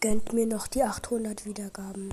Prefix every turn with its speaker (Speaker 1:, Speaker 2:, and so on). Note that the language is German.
Speaker 1: Gönnt mir noch die achthundert Wiedergaben.